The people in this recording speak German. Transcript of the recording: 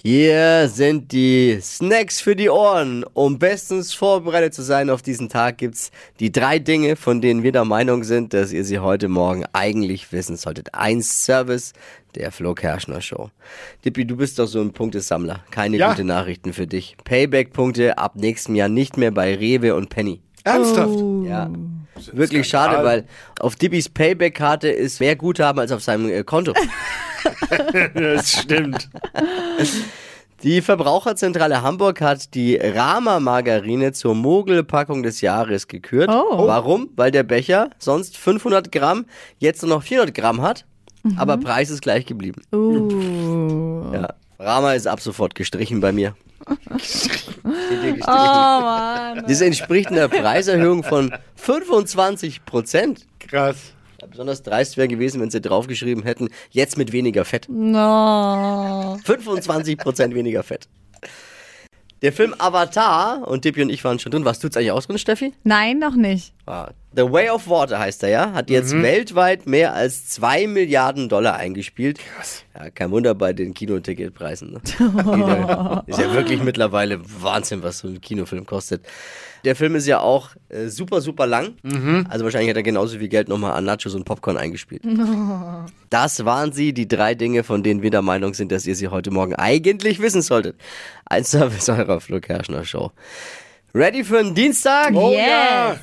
Hier sind die Snacks für die Ohren. Um bestens vorbereitet zu sein auf diesen Tag gibt's die drei Dinge, von denen wir der Meinung sind, dass ihr sie heute Morgen eigentlich wissen solltet. Ein Service der Flo Kerschner Show. Dippi, du bist doch so ein Punktesammler. Keine Ja. gute Nachrichten für dich. Payback-Punkte ab nächstem Jahr nicht mehr bei Rewe und Penny. Ernsthaft? Ja. Wirklich schade, weil auf Dippis Payback-Karte ist mehr Guthaben als auf seinem äh, Konto. Das stimmt. Die Verbraucherzentrale Hamburg hat die Rama Margarine zur Mogelpackung des Jahres gekürt. Oh. Warum? Weil der Becher sonst 500 Gramm, jetzt nur noch 400 Gramm hat, aber Preis ist gleich geblieben. Uh. Ja. Rama ist ab sofort gestrichen bei mir. Gestrichen. Oh Mann. Das entspricht einer Preiserhöhung von 25 Prozent. Krass. Besonders dreist wäre gewesen, wenn sie draufgeschrieben hätten, jetzt mit weniger Fett. No. 25% weniger Fett. Der Film Avatar, und Dippy und ich waren schon drin. Was tut's eigentlich aus drin, Steffi? Nein, noch nicht. Ah, The Way of Water heißt er ja. Hat jetzt weltweit mehr als 2 Milliarden Dollar eingespielt. Krass. Ja, kein Wunder bei den Kinoticketpreisen. Ne? Ist ja wirklich mittlerweile Wahnsinn, was so ein Kinofilm kostet. Der Film ist ja auch äh, super, super lang. Also wahrscheinlich hat er genauso viel Geld nochmal an Nachos und Popcorn eingespielt. Das waren sie, die drei Dinge, von denen wir der Meinung sind, dass ihr sie heute Morgen eigentlich wissen solltet. Ein Service eurer Flo Kerschner Show. Ready für einen Dienstag? Oh Yes. ja.